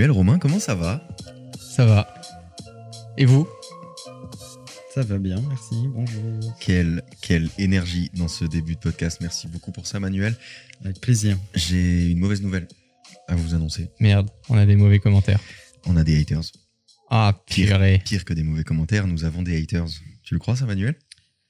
Manuel, Romain, comment ça va? Ça va. Et vous? Ça va bien, merci. Bonjour. quelle, quelle énergie dans ce début de podcast. Merci beaucoup pour ça, Manuel. Avec plaisir. J'ai une mauvaise nouvelle à vous annoncer. Merde, on a des mauvais commentaires. On a des haters. Ah, purée. Pire que des mauvais commentaires, nous avons des haters. Tu le crois, ça, Manuel?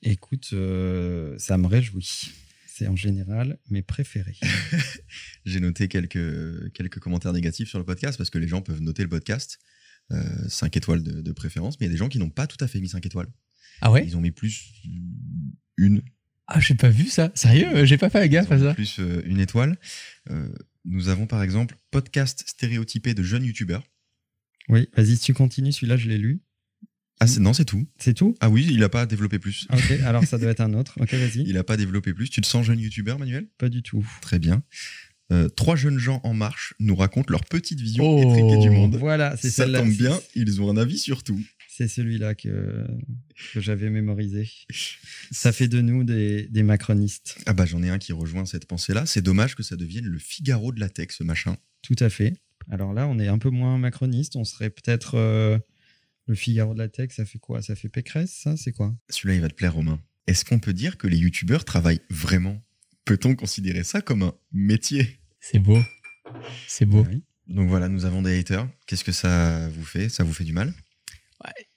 Écoute, euh, ça me réjouit. C'est en général mes préférés. J'ai noté quelques, quelques commentaires négatifs sur le podcast parce que les gens peuvent noter le podcast. 5 étoiles de, de préférence, mais il y a des gens qui n'ont pas tout à fait mis 5 étoiles. Ah ouais? Ils ont mis plus une, Ah, j'ai pas vu ça. Sérieux? J'ai pas fait gaffe à ça. plus euh, une étoile. Euh, nous avons par exemple podcast stéréotypé de jeunes youtubeurs. Oui, vas-y, si tu continues, celui-là, je l'ai lu. Ah non, c'est tout. C'est tout? Ah oui, il a pas développé plus. Ah, Ok, alors ça doit être un autre. Ok, vas-y. Il a pas développé plus. Tu te sens jeune youtubeur, Manuel? Pas du tout. Très bien. Euh, trois jeunes gens en marche nous racontent leur petite vision Oh. étriquée du monde. Voilà, c'est Ça tombe bien, ils ont un avis sur tout. C'est celui-là que, que j'avais mémorisé. Ça fait de nous des, des macronistes. Ah bah j'en ai un qui rejoint cette pensée-là. C'est dommage que ça devienne le Figaro de la tech, ce machin. Tout à fait. Alors là, on est un peu moins macroniste. On serait peut-être euh, le Figaro de la tech. Ça fait quoi? Ça fait Pécresse, ça? C'est quoi? Celui-là, il va te plaire, Romain. Est-ce qu'on peut dire que les youtubeurs travaillent vraiment? Peut-on considérer ça comme un métier? C'est beau. C'est beau. Oui. Donc voilà, nous avons des haters. Qu'est-ce que ça vous fait? Ça vous fait du mal?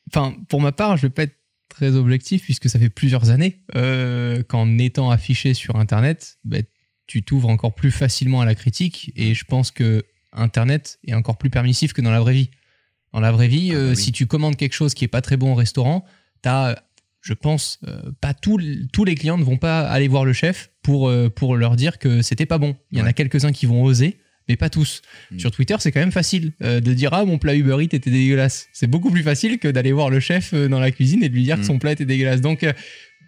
Enfin, pour ma part, je vais pas être très objectif puisque ça fait plusieurs années euh, qu'en étant affiché sur Internet, bah, tu t'ouvres encore plus facilement à la critique et je pense que Internet est encore plus permissif que dans la vraie vie. Dans la vraie vie, Ah bah euh, oui. si tu commandes quelque chose qui est pas très bon au restaurant, t'as, je pense, euh, pas tous tous les clients ne vont pas aller voir le chef pour euh, pour leur dire que c'était pas bon. Il y en a Ouais. quelques uns qui vont oser, mais pas tous. Mm. Sur Twitter, c'est quand même facile euh, de dire ah mon plat Uber Eats était dégueulasse. C'est beaucoup plus facile que d'aller voir le chef euh, dans la cuisine et de lui dire que son plat était dégueulasse. Donc euh,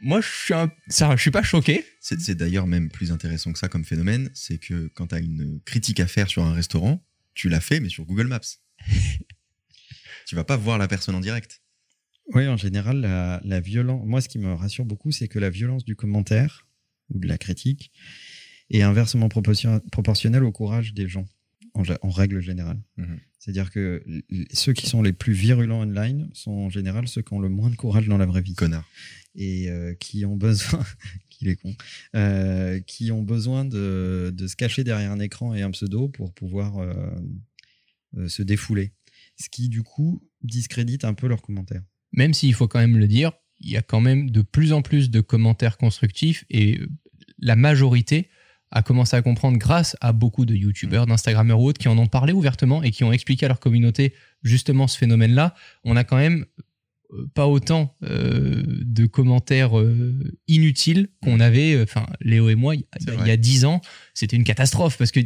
moi je suis un- ça, je suis pas choqué. C'est c'est d'ailleurs même plus intéressant que ça comme phénomène. C'est que quand tu as une critique à faire sur un restaurant, tu l'as fait, mais sur Google Maps. tu vas pas voir la personne en direct. Oui, en général, la, la violence. Moi, ce qui me rassure beaucoup, c'est que la violence du commentaire ou de la critique est inversement proportion- proportionnelle au courage des gens, en, règle générale. Mhm. C'est-à-dire que ceux qui sont les plus virulents online sont en général ceux qui ont le moins de courage dans la vraie vie Connard. et euh, qui ont besoin, qu'il est con, euh, qui ont besoin de, de se cacher derrière un écran et un pseudo pour pouvoir euh, se défouler. Ce qui, du coup, discrédite un peu leurs commentaires. Même s'il faut quand même le dire, il y a quand même de plus en plus de commentaires constructifs et euh, la majorité a commencé à comprendre grâce à beaucoup de youtubeurs, d'instagrammeurs ou autres qui en ont parlé ouvertement et qui ont expliqué à leur communauté justement ce phénomène-là. On a quand même euh, pas autant euh, de commentaires euh, inutiles qu'on avait, enfin Léo et moi, il y a dix ans, c'était une catastrophe parce que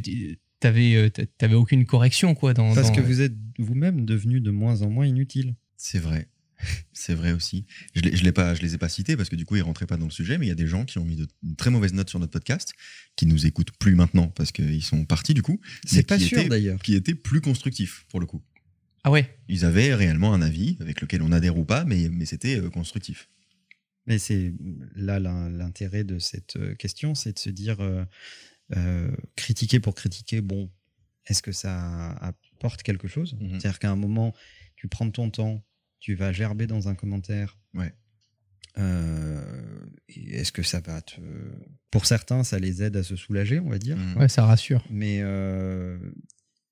t'avais euh, t'avais aucune correction quoi dans. Parce dans- que vous êtes vous-même devenu de moins en moins inutile. C'est vrai. C'est vrai aussi. Je ne les, pas- je les ai pas cités parce que du coup, ils rentraient pas dans le sujet, mais il y a des gens qui ont mis de, une très mauvaise note sur notre podcast, qui nous écoutent plus maintenant parce qu'ils sont partis du coup, C'est pas sûr étaient- d'ailleurs. qui étaient plus constructifs pour le coup. Ah ouais? Ils avaient réellement un avis avec lequel on adhère ou pas, mais, mais c'était euh, constructif. Mais c'est là l'in- l'intérêt de cette euh, question, c'est de se dire euh, euh, critiquer pour critiquer. Bon, est-ce que ça apporte quelque chose Mhm. C'est-à-dire qu'à un moment, tu prends ton temps, tu vas gerber dans un commentaire. Ouais. Euh, est-ce que ça va te. Pour certains, ça les aide à se soulager, on va dire. Mhm. Ouais, ça rassure. Mais euh,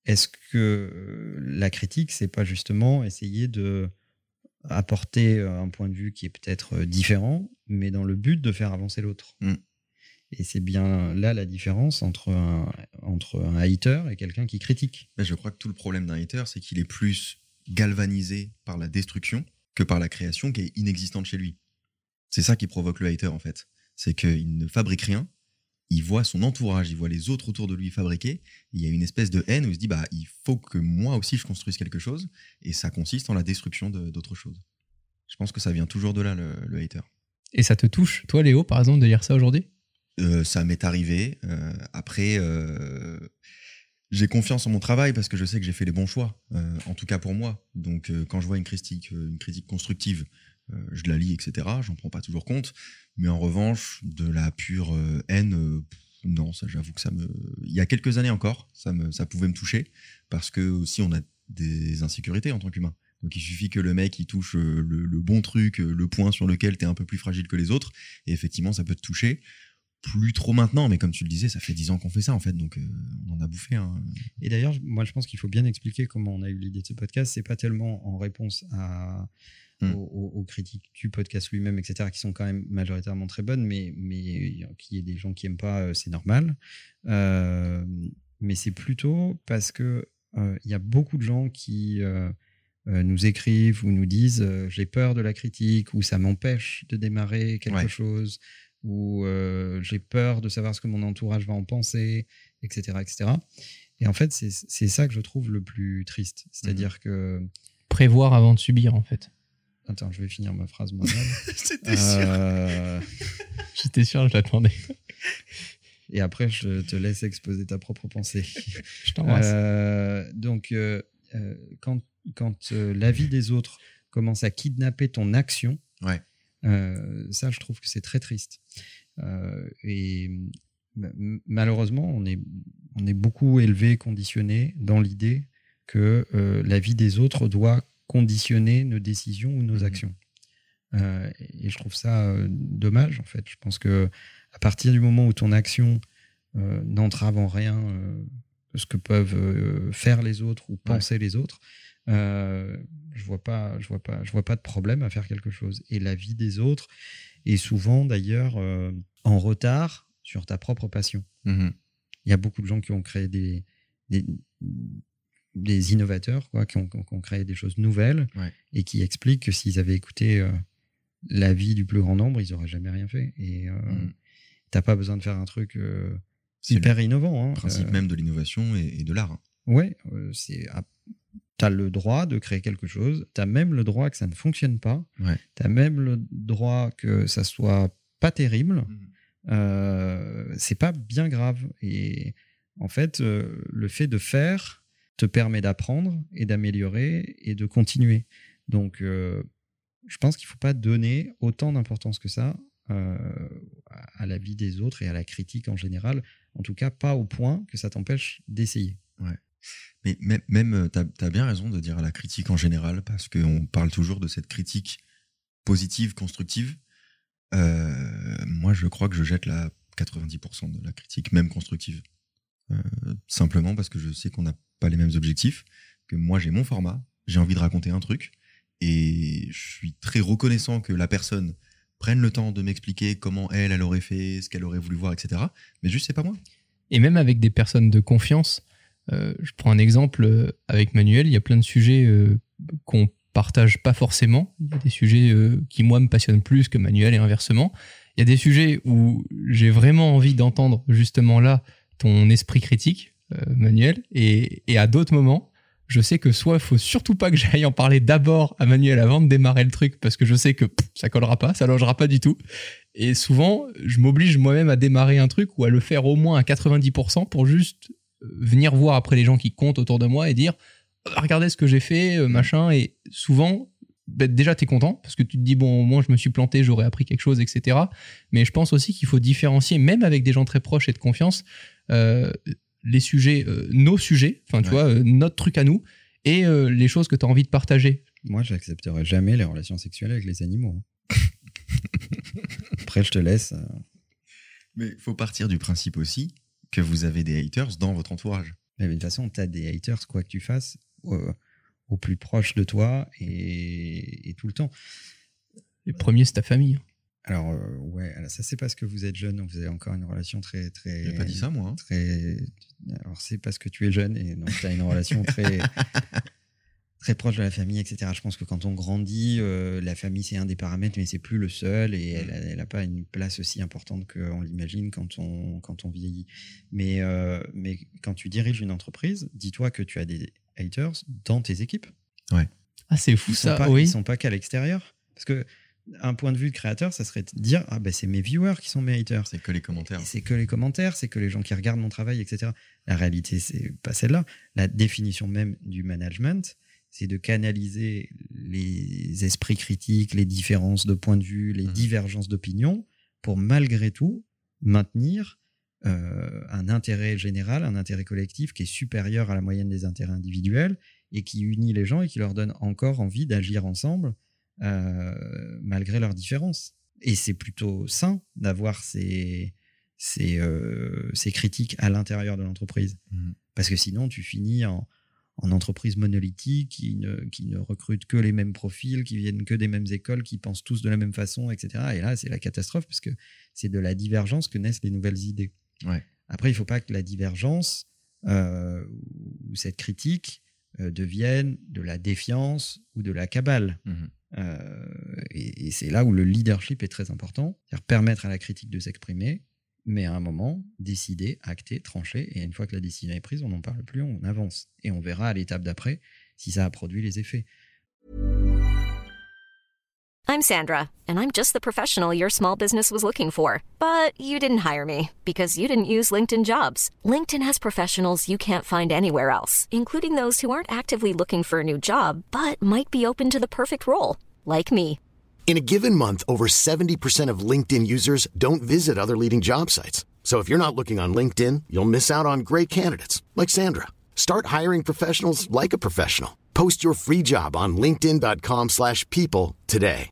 est-ce que la critique, c'est pas justement essayer de apporter un point de vue qui est peut-être différent, mais dans le but de faire avancer l'autre? Mm. Et c'est bien là la différence entre un, entre un hater et quelqu'un qui critique. Mais je crois que tout le problème d'un hater, c'est qu'il est plus galvanisé par la destruction que par la création qui est inexistante chez lui. C'est ça qui provoque le hater en fait. C'est qu'il ne fabrique rien, il voit son entourage, il voit les autres autour de lui fabriquer, il y a une espèce de haine où il se dit bah il faut que moi aussi je construise quelque chose, et ça consiste en la destruction de- d'autres choses. Je pense que ça vient toujours de là le, le hater. Et ça te touche, toi Léo, par exemple, de lire ça aujourd'hui? Euh, ça m'est arrivé. euh, après, euh, j'ai confiance en mon travail parce que je sais que j'ai fait les bons choix, en tout cas pour moi. Donc, quand je vois une critique, une critique constructive, je la lis, etc. J'en prends pas toujours compte. Mais en revanche, de la pure haine, Non, ça, j'avoue que ça me. Il y a quelques années encore, ça, pouvait me toucher parce que aussi on a des insécurités en tant qu'humain. Donc il suffit que le mec il touche le, le bon truc, le point sur lequel tu es un peu plus fragile que les autres, et effectivement ça peut te toucher. Plus trop maintenant, mais comme tu le disais, ça fait dix ans qu'on fait ça en fait, donc euh, on en a bouffé. hein. Et d'ailleurs, moi, je pense qu'il faut bien expliquer comment on a eu l'idée de ce podcast. C'est pas tellement en réponse à, Hmm. aux, critiques du podcast lui-même, etc., qui sont quand même majoritairement très bonnes, mais, mais qu'il y ait des gens qui aiment pas, euh, c'est normal. Euh, mais c'est plutôt parce que euh, il y a beaucoup de gens qui euh, euh, nous écrivent ou nous disent euh, j'ai peur de la critique ou ça m'empêche de démarrer quelque Ouais. chose ou euh, j'ai peur de savoir ce que mon entourage va en penser, etc., etc. Et en fait, c'est ça que je trouve le plus triste. C'est-à-dire que Prévoir avant de subir, en fait. attends, je vais finir ma phrase moi-même. C'était Euh, J'étais sûr, je l'attendais. et après, je te laisse exposer ta propre pensée. Je t'embrasse. Euh, donc, euh, quand, quand la vie des autres commence à kidnapper ton action, Ouais. Euh, ça, je trouve que c'est très triste. Euh, et malheureusement, on est, on est beaucoup élevé, conditionné dans l'idée que euh, la vie des autres doit conditionner nos décisions ou nos Mhm. actions. Euh, et je trouve ça euh, dommage, en fait. Je pense que à partir du moment où ton action n'entrave en rien ce que peuvent faire les autres ou penser les autres, euh, je vois pas, je vois pas, je vois pas de problème à faire quelque chose. Et la vie des autres est souvent d'ailleurs euh, en retard sur ta propre passion. Mhm. Il y a beaucoup de gens qui ont créé des, des, des innovateurs, quoi, qui ont, qui ont créé des choses nouvelles Ouais. et qui expliquent que s'ils avaient écouté euh, la vie du plus grand nombre, ils n'auraient jamais rien fait. Et euh, Mhm. t'as pas besoin de faire un truc C'est le hyper innovant. Hein. principe même de l'innovation et, et de l'art. hein. Ouais, c'est. Tu as le droit de créer quelque chose, tu as même le droit que ça ne fonctionne pas, Ouais. tu as même le droit que ça soit pas terrible, Mhm. euh, c'est pas bien grave. Et en fait, euh, le fait de faire te permet d'apprendre et d'améliorer et de continuer. Donc, euh, je pense qu'il faut pas donner autant d'importance que ça euh, à à la vie des autres et à la critique en général. En tout cas, pas au point que ça t'empêche d'essayer. Mais même, même tu as, bien raison de dire à la critique en général, parce qu'on parle toujours de cette critique positive, constructive. Euh, moi, je crois que je jette la 90% de la critique, même constructive. Euh, simplement parce que je sais qu'on n'a pas les mêmes objectifs, que moi j'ai mon format, j'ai envie de raconter un truc, et je suis très reconnaissant que la personne prenne le temps de m'expliquer comment elle, elle aurait fait, ce qu'elle aurait voulu voir, etc. Mais juste, c'est pas moi. Et même avec des personnes de confiance, euh, je prends un exemple euh, avec Manuel, il y a plein de sujets euh, qu'on partage pas forcément. Il y a des sujets qui, moi, me passionnent plus que Manuel et inversement. Il y a des sujets où j'ai vraiment envie d'entendre justement là ton esprit critique, Manuel, et, à d'autres moments, je sais que soit il faut surtout pas que j'aille en parler d'abord à Manuel avant de démarrer le truc parce que je sais que ça collera pas, ça logera pas du tout. Et souvent, je m'oblige moi-même à démarrer un truc ou à le faire au moins à 90% pour juste venir voir après les gens qui comptent autour de moi et dire regardez ce que j'ai fait, euh, machin. Et souvent, bah, déjà, tu es content parce que tu te dis bon, au moins je me suis planté, j'aurais appris quelque chose, etc. Mais je pense aussi qu'il faut différencier, même avec des gens très proches et de confiance, euh, les sujets, euh, nos sujets, enfin tu Ouais. vois, euh, notre truc à nous et euh, les choses que tu as envie de partager. Moi, j'accepterai jamais les relations sexuelles avec les animaux. hein. Après, je te laisse. Mais il faut partir du principe aussi que vous avez des haters dans votre entourage. Mais de toute façon, tu as des haters, quoi que tu fasses, au plus proche de toi et, et tout le temps. Les premiers, c'est ta famille. Alors, euh, ouais, alors ça, c'est parce que vous êtes jeune, donc vous avez encore une relation très. très J'ai pas dit ça, moi. hein. très. Alors, c'est parce que tu es jeune et donc tu as une relation très. très proche de la famille, etc. Je pense que quand on grandit, euh, la famille c'est un des paramètres, mais c'est plus le seul et elle n'a pas une place aussi importante qu'on l'imagine quand on, quand on vieillit. Mais, euh, mais quand tu diriges une entreprise, dis-toi que tu as des haters dans tes équipes. Ah, c'est fou Ils ça, pas, oui. ils sont pas qu'à l'extérieur. Parce que un point de vue de créateur, ça serait de dire ah ben c'est mes viewers qui sont mes haters. C'est que les commentaires. C'est que les commentaires, c'est que les gens qui regardent mon travail, etc. La réalité, c'est pas celle-là. La définition même du management, c'est de canaliser les esprits critiques, les différences de point de vue, les Mhm. divergences d'opinion, pour malgré tout maintenir euh, un intérêt général, un intérêt collectif qui est supérieur à la moyenne des intérêts individuels et qui unit les gens et qui leur donne encore envie d'agir ensemble euh, malgré leurs différences. Et c'est plutôt sain d'avoir ces, ces, euh, ces critiques à l'intérieur de l'entreprise. Mhm. Parce que sinon, tu finis en, en entreprise monolithique qui ne, qui ne recrute que les mêmes profils, qui viennent que des mêmes écoles, qui pensent tous de la même façon, etc. Et là, c'est la catastrophe parce que c'est de la divergence que naissent les nouvelles idées. Ouais. Après, il ne faut pas que la divergence euh, ou cette critique euh, devienne de la défiance ou de la cabale. Mhm. Euh, et, et c'est là où le leadership est très important, c'est-à-dire permettre à la critique de s'exprimer, mais à un moment, décider, acter, trancher, et une fois que la décision est prise, on n'en parle plus, on avance. Et on verra à l'étape d'après si ça a produit les effets. I'm Sandra, and I'm just the professional your small business was looking for. But you didn't hire me because you didn't use LinkedIn jobs. LinkedIn has professionals you can't find anywhere else, including those who aren't actively looking for a new job but might be open to the perfect role, like me. In a given month, over 70% of LinkedIn users don't visit other leading job sites. So if you're not looking on LinkedIn, you'll miss out on great candidates like Sandra. Start hiring professionals like a professional. Post your free job on linkedin.com/people slash people today.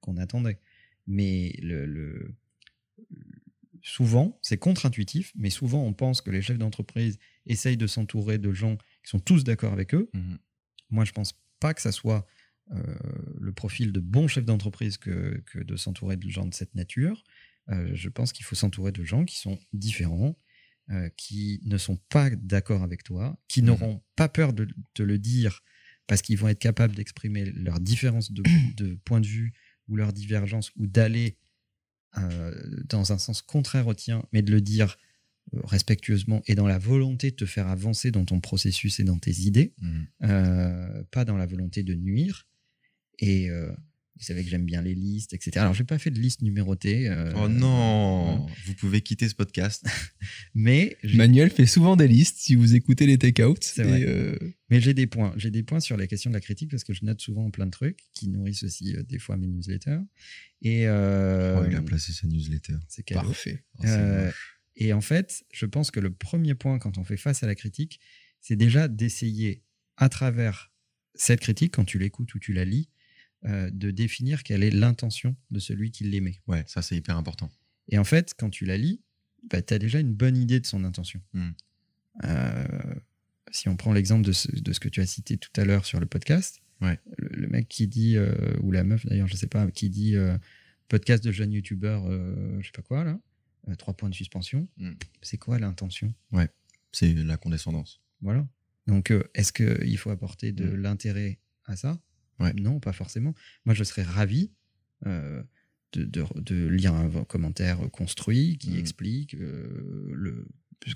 qu'on attendait. Mais le, le- souvent, c'est contre-intuitif, mais souvent on pense que les chefs d'entreprise essayent de s'entourer de gens qui sont tous d'accord avec eux. Mhm. Moi, je pense pas que ça soit le profil de bon chef d'entreprise que, que de s'entourer de gens de cette nature. Euh, je pense qu'il faut s'entourer de gens qui sont différents, euh, qui ne sont pas d'accord avec toi, qui Mhm. n'auront pas peur de te le dire parce qu'ils vont être capables d'exprimer leur différence de, de point de vue ou leur divergence ou d'aller euh, dans un sens contraire au tien, mais de le dire euh, respectueusement et dans la volonté de te faire avancer dans ton processus et dans tes idées, Mhm. euh, pas dans la volonté de nuire. Et euh, vous savez que j'aime bien les listes, etc. Alors, je n'ai pas fait de liste numérotée. euh, Oh non Vous pouvez quitter ce podcast. Mais Manuel fait souvent des listes si vous écoutez les take-outs. C'est vrai. et, euh, Mais j'ai des points. J'ai des points sur la question de la critique parce que je note souvent plein de trucs qui nourrissent aussi euh, des fois mes newsletters. Et euh, Oh, il a placé sa newsletter. c'est parfait. Oh, Euh. Et en fait, je pense que le premier point quand on fait face à la critique, c'est déjà d'essayer à travers cette critique, quand tu l'écoutes ou tu la lis, euh, de définir quelle est l'intention de celui qui l'émet. Ouais, ça c'est hyper important. Et en fait, quand tu la lis, bah, tu as déjà une bonne idée de son intention. Hmm. Euh, si on prend l'exemple de ce, de ce que tu as cité tout à l'heure sur le podcast, Ouais. le, le mec qui dit, euh, ou la meuf d'ailleurs, je sais pas, qui dit podcast de jeune youtubeur, je sais pas quoi là, trois points de suspension, Hmm. c'est quoi l'intention? C'est la condescendance. Voilà. Donc, est-ce qu'il faut apporter de Hmm. l'intérêt à ça? Ouais. Non, pas forcément. Moi, je serais ravi euh, de, de- de lire un commentaire construit qui Mm. explique euh, le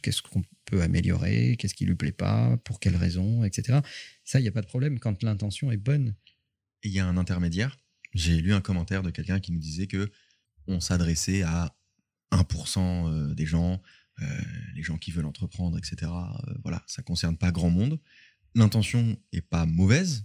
qu'est-ce qu'on peut améliorer, qu'est-ce qui lui plaît pas, pour quelles raisons, etc. Ça, il n'y a pas de problème quand l'intention est bonne. Il y a un intermédiaire. J'ai lu un commentaire de quelqu'un qui nous disait que on s'adressait à 1% euh, des gens, euh, les gens qui veulent entreprendre, etc. Euh, voilà, ça concerne pas grand monde. L'intention est pas mauvaise,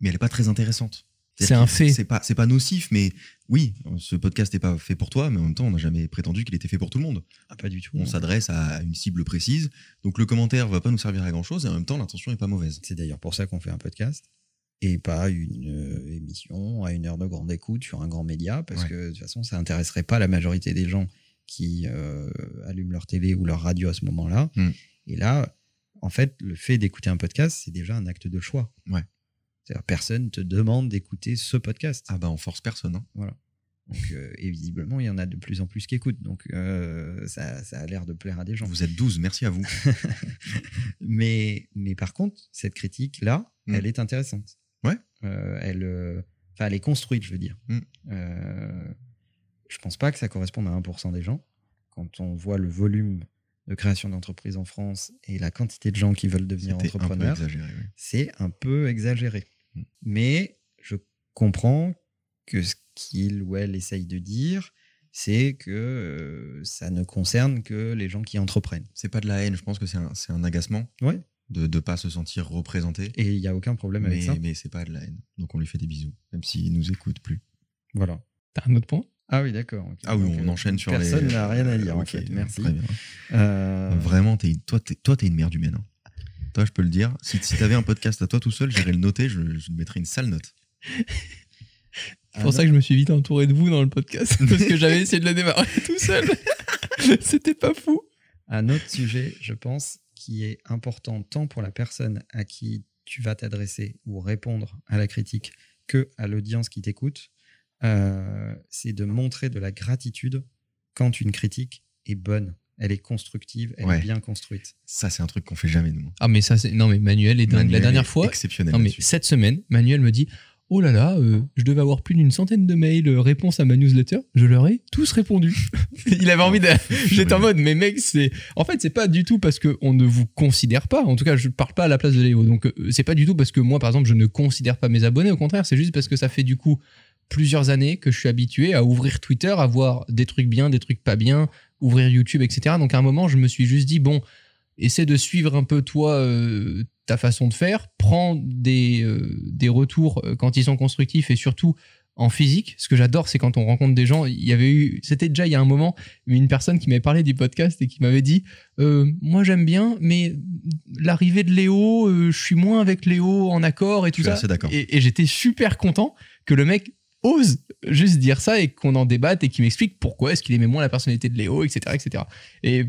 mais elle est pas très intéressante. C'est un fait. C'est pas, c'est pas nocif, mais oui, ce podcast n'est pas fait pour toi, mais en même temps, on n'a jamais prétendu qu'il était fait pour tout le monde. Ah, pas du tout. On s'adresse à une cible précise, donc le commentaire va pas nous servir à grand chose, et en même temps, l'intention est pas mauvaise. C'est d'ailleurs pour ça qu'on fait un podcast et pas une euh, émission à une heure de grande écoute sur un grand média, parce Ouais. que de toute façon, ça intéresserait pas la majorité des gens qui euh, allument leur télé ou leur radio à ce moment-là. Mm. Et là, en fait, le fait d'écouter un podcast, c'est déjà un acte de choix. Ouais. C'est-à-dire, personne te demande d'écouter ce podcast. Ah bah on force personne. hein. Donc, euh, et visiblement, il y en a de plus en plus qui écoutent. Donc, euh, ça, ça a l'air de plaire à des gens. Vous êtes 12, merci à vous. mais, mais par contre, cette critique-là, Mm. elle est intéressante. Ouais. Euh, elle, elle est construite, je veux dire. Mm. Euh, je pense pas que ça corresponde à 1% des gens. Quand on voit le volume de création d'entreprises en France et la quantité de gens qui veulent devenir entrepreneurs, c'est un peu exagéré. Mm. Mais je comprends que ce qu'il ou elle essaye de dire, c'est que euh, ça ne concerne que les gens qui entreprennent. C'est pas de la haine, je pense que c'est un, c'est un agacement Ouais. de ne pas se sentir représenté. Et il n'y a aucun problème avec ça. Mais, mais c'est pas de la haine. Donc on lui fait des bisous, même s'il nous écoute plus. Voilà. T'as un autre point? Ah oui, d'accord. Ah oui, Donc, on euh, enchaîne sur personne les. n'a rien à dire, en Ok, fait. Merci. très bien. Euh, Vraiment, t'es, toi, t'es, toi, t'es une merde humaine. hein. Toi, je peux le dire. Si, si t'avais un podcast à toi tout seul, j'irais le noter, je, je mettrais une sale note. C'est pour ça que je me suis vite entouré de vous dans le podcast. Parce que j'avais essayé de le démarrer tout seul. C'était pas fou. Un autre sujet, je pense, qui est important tant pour la personne à qui tu vas t'adresser ou répondre à la critique que à l'audience qui t'écoute, euh, c'est de montrer de la gratitude quand une critique est bonne, elle est constructive, elle Ouais. est bien construite. Ça, c'est un truc qu'on fait jamais, nous. Ah, mais ça, c'est. Non, mais Manuel est dingue. Manuel La dernière est fois. Exceptionnel. Non, mais cette semaine, Manuel me dit Oh là là, euh, je devais avoir plus d'une centaine de mails euh, réponses à ma newsletter. Je leur ai tous répondu. Il avait envie de. J'étais en mode, mais mec, c'est. En fait, c'est pas du tout parce qu'on ne vous considère pas. En tout cas, je parle pas à la place de Léo. Donc, euh, c'est pas du tout parce que moi, par exemple, je ne considère pas mes abonnés. Au contraire, c'est juste parce que ça fait du coup plusieurs années que je suis habitué à ouvrir Twitter, à voir des trucs bien, des trucs pas bien, ouvrir YouTube, etc. Donc, à un moment, je me suis juste dit, bon, essaie de suivre un peu toi euh, ta façon de faire, prends des, euh, des retours euh, quand ils sont constructifs et surtout en physique. Ce que j'adore, c'est quand on rencontre des gens. Il y avait eu, c'était déjà il y a un moment, une personne qui m'avait parlé du podcast et qui m'avait dit, euh, moi j'aime bien, mais l'arrivée de Léo, euh, je suis moins avec Léo en accord et tout Je suis ça. assez d'accord. Et, et j'étais super content que le mec ose juste dire ça et qu'on en débatte et qu'il m'explique pourquoi est-ce qu'il aimait moins la personnalité de Léo, etc., etc. Et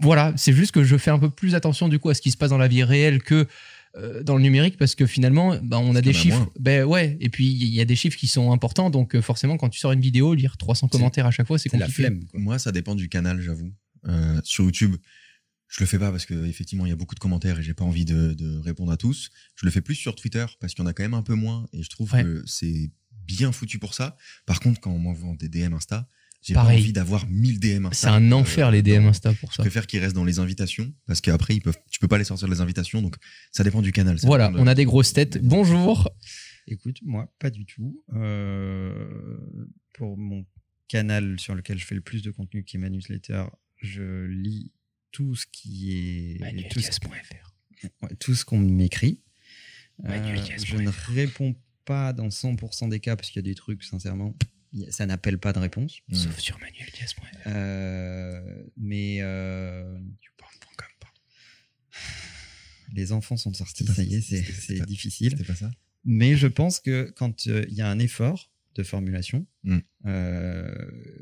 voilà, c'est juste que je fais un peu plus attention du coup à ce qui se passe dans la vie réelle que euh, dans le numérique parce que finalement, bah, on a des chiffres. moins. Ben ouais, et puis il y a des chiffres qui sont importants, donc euh, forcément quand tu sors une vidéo, lire 300 C'est- commentaires à chaque fois, c'est C'est la compliqué. flemme. quoi. Moi, ça dépend du canal, j'avoue. Euh, sur YouTube, je le fais pas parce que effectivement, il y a beaucoup de commentaires et j'ai pas envie de, de répondre à tous. Je le fais plus sur Twitter parce qu'il y en a quand même un peu moins et je trouve Ouais. que c'est bien foutu pour ça. Par contre, quand on m'envoie des DM Insta, j'ai pas envie d'avoir 1000 DM C'est Insta. un euh, enfer les DM Insta pour Je ça. préfère qu'ils restent dans les invitations parce qu'après, ils peuvent, tu peux pas les sortir des invitations. Donc, ça dépend du canal. Voilà, de- on a des grosses têtes. Bonjour. Écoute, moi, pas du tout. Euh, pour mon canal sur lequel je fais le plus de contenu, qui est ma newsletter, je lis tout ce qui est tout ce, tout qu'on m'écrit. Euh, je ne réponds pas dans 100% des cas parce qu'il y a des trucs, sincèrement, ça n'appelle pas de réponse. Sauf sur manuelgas.fr. Euh, mais euh, les enfants sont sortis, ça y est, c'est difficile. C'était pas ça Mais je pense que quand euh, il y a un effort de formulation, Mm. euh,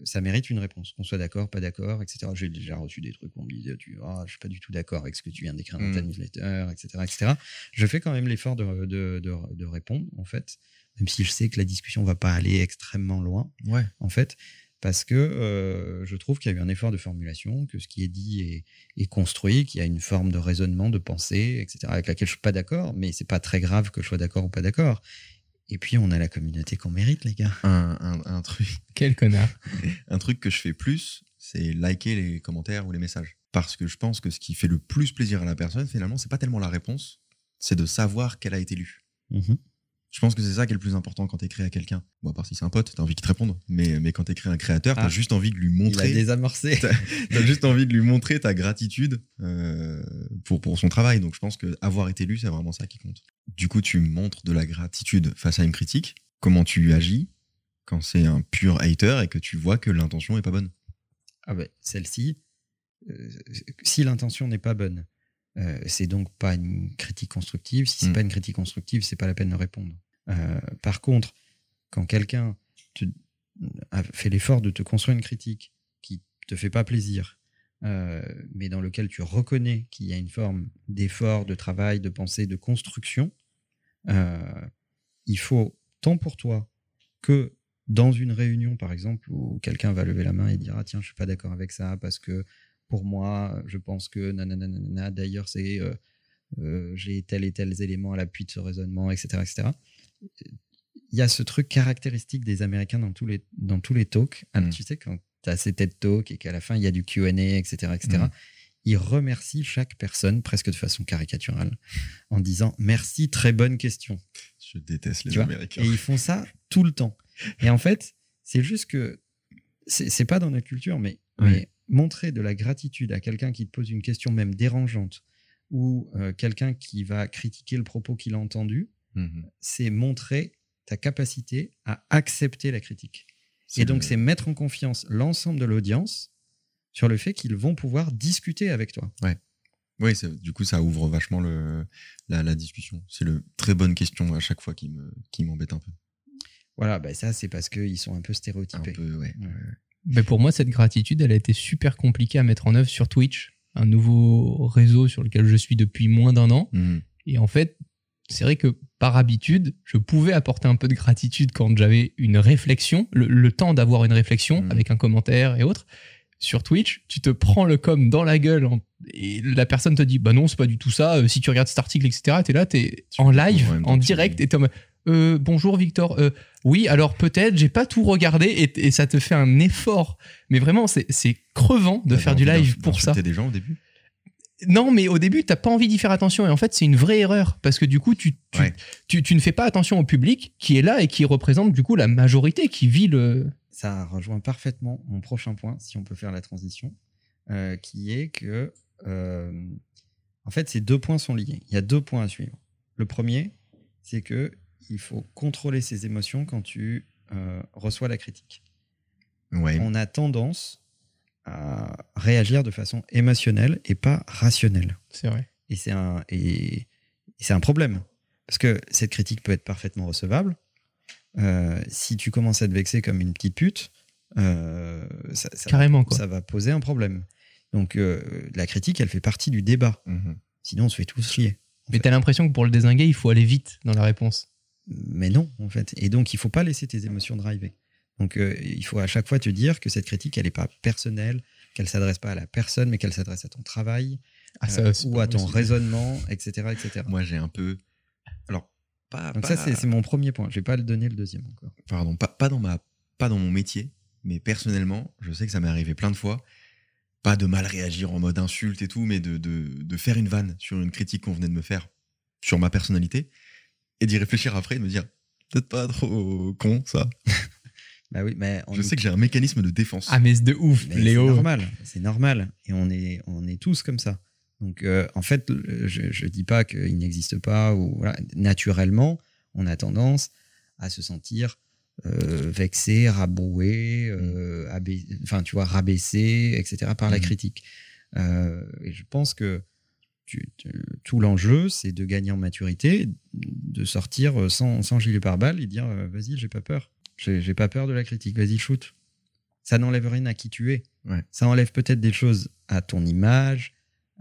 ça mérite une réponse. Qu'on soit d'accord, pas d'accord, etc. J'ai déjà reçu des trucs où on me disait tu, ah, je suis pas du tout d'accord avec ce que tu viens d'écrire dans ta Mm. newsletter, etc., etc. Je fais quand même l'effort de, de, de, de répondre, en fait, même si je sais que la discussion va pas aller extrêmement loin Ouais. en fait, parce que euh, je trouve qu'il y a eu un effort de formulation, que ce qui est dit est, est construit, qu'il y a une forme de raisonnement, de pensée, etc., avec laquelle je suis pas d'accord, mais c'est pas très grave que je sois d'accord ou pas d'accord. Et puis, on a la communauté qu'on mérite, les gars. Un, un, un truc, Quel connard. un truc que je fais plus, c'est liker les commentaires ou les messages. Parce que je pense que ce qui fait le plus plaisir à la personne, finalement, c'est pas tellement la réponse, c'est de savoir qu'elle a été lue. Je pense que c'est ça qui est le plus important quand t'écris à quelqu'un. Bon, à part si c'est un pote, t'as envie qu'il te réponde. Mais, mais quand t'écris à un créateur, t'as Ah. juste envie de lui Il a montrer. désamorcé. T'as juste envie de lui montrer ta gratitude euh, pour, pour son travail. Donc je pense que avoir été lu, c'est vraiment ça qui compte. Du coup, tu montres de la gratitude face à une critique. Comment tu agis quand c'est un pur hater et que tu vois que l'intention est pas bonne? Ah ben, celle-ci, euh, si l'intention n'est pas bonne, euh, c'est donc pas une critique constructive. Si c'est Mm. pas une critique constructive, c'est pas la peine de répondre. Euh, par contre, quand quelqu'un a fait l'effort de te construire une critique qui te fait pas plaisir, euh, mais dans lequel tu reconnais qu'il y a une forme d'effort, de travail, de pensée, de construction, euh, il faut tant pour toi que dans une réunion, par exemple, où quelqu'un va lever la main et dire Ah, tiens, je suis pas d'accord avec ça parce que pour moi, je pense que nanana, nanana, d'ailleurs, c'est euh, euh, j'ai tel et tel élément à l'appui de ce raisonnement, etc., etc. Il y a ce truc caractéristique des Américains dans tous les, dans tous les talks. Alors, Mm. Tu sais, quand tu as ces TED Talks et qu'à la fin, il y a du QA, etc., etc., Mm. ils remercient chaque personne, presque de façon caricaturale, en disant Merci, très bonne question. Je déteste les Tu Américains. Et ils font ça tout le temps. Et en fait, c'est juste que c'est pas dans notre culture, mais, Ouais. mais montrer de la gratitude à quelqu'un qui te pose une question même dérangeante ou euh, quelqu'un qui va critiquer le propos qu'il a entendu, Mhm. c'est montrer ta capacité à accepter la critique. Et donc, c'est mettre en confiance l'ensemble de l'audience sur le fait qu'ils vont pouvoir discuter avec toi. Oui, c'est- du coup, ça ouvre vachement le, la, la discussion. C'est le très bonne question à chaque fois qui me qui m'embête un peu. Voilà, bah ça, c'est parce qu'ils sont un peu Un stéréotypés. peu, ouais. Ouais. Mais pour moi, cette gratitude, elle a été super compliquée à mettre en œuvre sur Twitch, un nouveau réseau sur lequel je suis depuis moins d'un an. Mhm. Et en fait, c'est vrai que par habitude, je pouvais apporter un peu de gratitude quand j'avais une réflexion, le, le temps d'avoir une réflexion Mhm. avec un commentaire et autres. Sur Twitch, tu te prends le com dans la gueule en- et la personne te dit Bah non, c'est pas du tout ça. Euh, Si tu regardes cet article, etc., t'es là, t'es en live, en direct, et t'es Euh, Bonjour Victor. Euh, oui, alors peut-être, j'ai pas tout regardé et, et ça te fait un effort. Mais vraiment, c'est crevant de faire du live pour ça. des gens au début Non, mais au début, t'as pas envie d'y faire attention. Et en fait, c'est une vraie erreur. Parce que du coup, tu, tu, Ouais. tu, tu ne fais pas attention au public qui est là et qui représente du coup la majorité qui vit le. Ça rejoint parfaitement mon prochain point, si on peut faire la transition, euh, qui est que, euh, en fait, ces deux points sont liés. Il y a deux points à suivre. Le premier, c'est que il faut contrôler ses émotions quand tu euh, reçois la critique. Ouais. On a tendance à réagir de façon émotionnelle et pas rationnelle. C'est vrai. Et c'est un, et, et c'est un problème. Parce que cette critique peut être parfaitement recevable. Euh, si tu commences à te vexer comme une petite pute, euh, ça, ça- Carrément, quoi. ça va poser un problème. Donc euh, la critique, elle fait partie du débat. Mhm. Sinon, on se fait tous chier. Mais t'as l'impression que pour le désinguer, il faut aller vite dans la réponse. Mais non, en fait. Et donc, il faut pas laisser tes émotions driver. Donc, euh, il faut à chaque fois te dire que cette critique, elle n'est pas personnelle, qu'elle s'adresse pas à la personne, mais qu'elle s'adresse à ton travail Ah, ça, euh, ou à ton raisonnement, etc., etc. Moi, j'ai un peu. Alors, pas. Donc pas- ça, c'est c'est mon premier point. Je vais pas le donner le deuxième encore. Pardon, pas, pas, dans ma, pas dans mon métier, mais personnellement, je sais que ça m'est arrivé plein de fois. Pas de mal réagir en mode insulte et tout, mais de, de, de faire une vanne sur une critique qu'on venait de me faire sur ma personnalité et d'y réfléchir après et de me dire peut-être pas trop con ça. Bah oui, mais on Je est- sais que j'ai un mécanisme de défense. Ah, mais c'est de ouf, mais c'est Léo. normal, c'est normal. Et on est, on est tous comme ça. Donc, euh, en fait, je, je dis pas qu'il n'existe pas ou voilà. naturellement, on a tendance à se sentir euh, vexé, rabroué, euh, abais- enfin, tu vois, rabaissé, etc. par la Mhm. critique. Euh, et je pense que tu- tu- tout l'enjeu, c'est de gagner en maturité, de sortir sans, sans gilet pare-balles et dire vas-y, j'ai pas peur. J'ai pas peur de la critique, vas-y, shoot. Ça n'enlève rien à qui tu es. Ouais. Ça enlève peut-être des choses à ton image,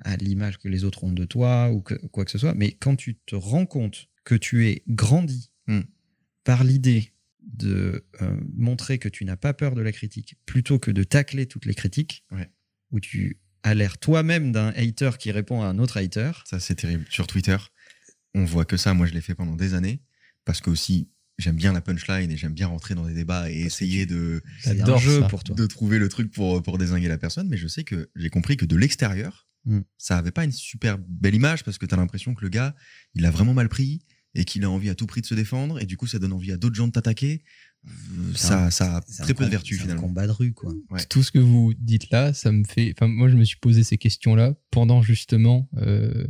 à l'image que les autres ont de toi ou que- quoi que ce soit. Mais quand tu te rends compte que tu es grandi Hmm. par l'idée de euh, montrer que tu n'as pas peur de la critique plutôt que de tacler toutes les critiques, Ouais. où tu as l'air toi-même d'un hater qui répond à un autre hater. Ça, c'est terrible. Sur Twitter, on voit que ça. Moi, je l'ai fait pendant des années parce que aussi, j'aime bien la punchline et j'aime bien rentrer dans des débats et essayer de, un jeu pour toi. de trouver le truc pour, pour désinguer la personne. Mais je sais que j'ai compris que de l'extérieur, Mm. ça avait pas une super belle image parce que tu as l'impression que le gars, il a vraiment mal pris et qu'il a envie à tout prix de se défendre. Et du coup, ça donne envie à d'autres gens de t'attaquer. Euh, Ça, un- ça a très peu de vertu c'est un finalement. combat de rue, quoi. Ouais. Tout ce que vous dites là, ça me fait. Enfin, moi, je me suis posé ces questions-là pendant justement euh,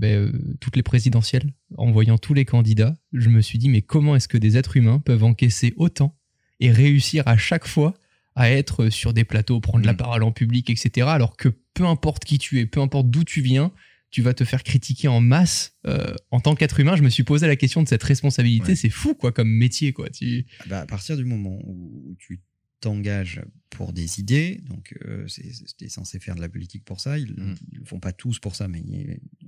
ben, euh, toutes les présidentielles, en voyant tous les candidats. Je me suis dit, mais comment est-ce que des êtres humains peuvent encaisser autant et réussir à chaque fois à être sur des plateaux, prendre la Mm. parole en public, etc. Alors que peu importe qui tu es, peu importe d'où tu viens, tu vas te faire critiquer en masse. Euh, en tant qu'être humain, je me suis posé la question de cette responsabilité. Ouais. C'est fou, quoi, comme métier, quoi. Tu... Bah, à partir du moment où, où tu t'engages pour des idées, donc euh, c'est- c'était censé faire de la politique pour ça, ils Mhm. ne le font pas tous pour ça, mais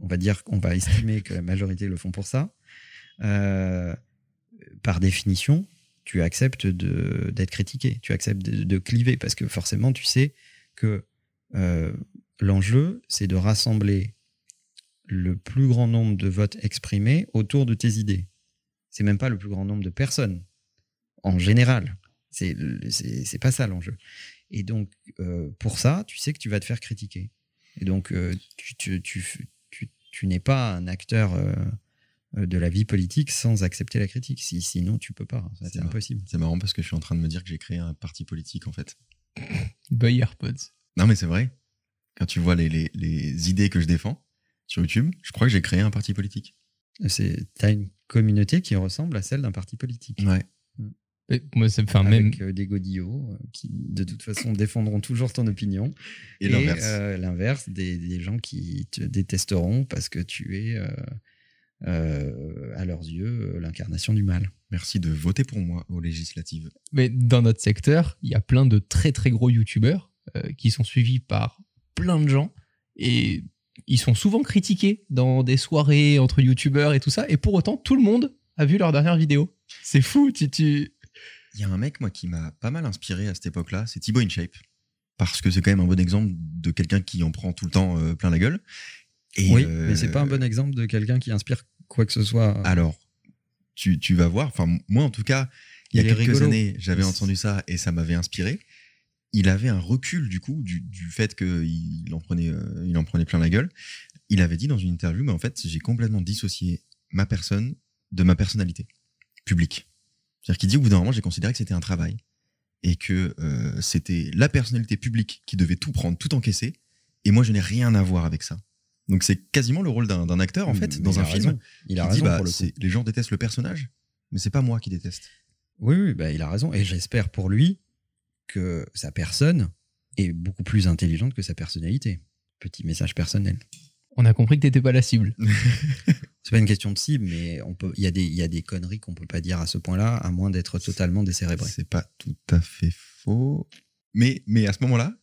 on va dire qu'on va estimer que la majorité le font pour ça. Euh, par définition, tu acceptes d'être critiqué, tu acceptes de, de cliver, parce que forcément, tu sais que euh, l'enjeu, c'est de rassembler le plus grand nombre de votes exprimés autour de tes idées. C'est même pas le plus grand nombre de personnes, en général. C'est c'est c'est pas ça l'enjeu. Et donc, euh, pour ça, tu sais que tu vas te faire critiquer. Et donc, euh, tu, tu, tu, tu, tu n'es pas un acteur euh, de la vie politique sans accepter la critique. Si, sinon, tu peux pas. Ça, C'est impossible. C'est marrant parce que je suis en train de me dire que j'ai créé un parti politique en fait. Buy AirPods. Non, mais c'est vrai. Quand tu vois les, les, les idées que je défends sur YouTube, je crois que j'ai créé un parti politique. Tu as une communauté qui ressemble à celle d'un parti politique. Ouais. Et moi, c'est- enfin, même. avec euh, des godillots euh, qui, de toute façon, défendront toujours ton opinion. Et l'inverse. euh, l'inverse, des, des gens qui te détesteront parce que tu es, euh, euh, à leurs yeux, l'incarnation du mal. Merci de voter pour moi aux législatives. Mais dans notre secteur, il y a plein de très très gros youtubeurs euh, qui sont suivis par plein de gens et ils sont souvent critiqués dans des soirées entre youtubeurs et tout ça. Et pour autant, tout le monde a vu leur dernière vidéo. C'est fou, tu, tu... Il y a un mec, moi, qui m'a pas mal inspiré à cette époque-là, c'est Thibaut InShape. Parce que c'est quand même un bon exemple de quelqu'un qui en prend tout le temps euh, plein la gueule. Et, oui, euh, mais c'est pas un bon exemple de quelqu'un qui inspire quoi que ce soit. Alors, tu, tu vas voir, enfin, moi en tout cas, il y a quelques rigolo. années, j'avais entendu ça et ça m'avait inspiré. Il avait un recul, du coup, du, du fait qu'il en, prenait, euh, il en prenait plein la gueule. Il avait dit dans une interview, mais en fait, j'ai complètement dissocié ma personne de ma personnalité publique. C'est-à-dire qu'il dit, au bout d'un moment, j'ai considéré que c'était un travail et que euh, c'était la personnalité publique qui devait tout prendre, tout encaisser, et moi, je n'ai rien à voir avec ça. Donc, c'est quasiment le rôle d'un d'un acteur, en fait, Mais dans un a film, raison. Il a qui raison dit, bah, pour le les gens détestent le personnage, mais c'est pas moi qui déteste. Oui, oui, bah, il a raison. Et j'espère pour lui que sa personne est beaucoup plus intelligente que sa personnalité. Petit message personnel. on a compris que t'étais pas la cible. C'est pas une question de cible, mais on peut. Il y a des, il y a des conneries qu'on peut pas dire à ce point-là, à moins d'être totalement décérébré. C'est pas tout à fait faux. Mais, mais à ce moment-là,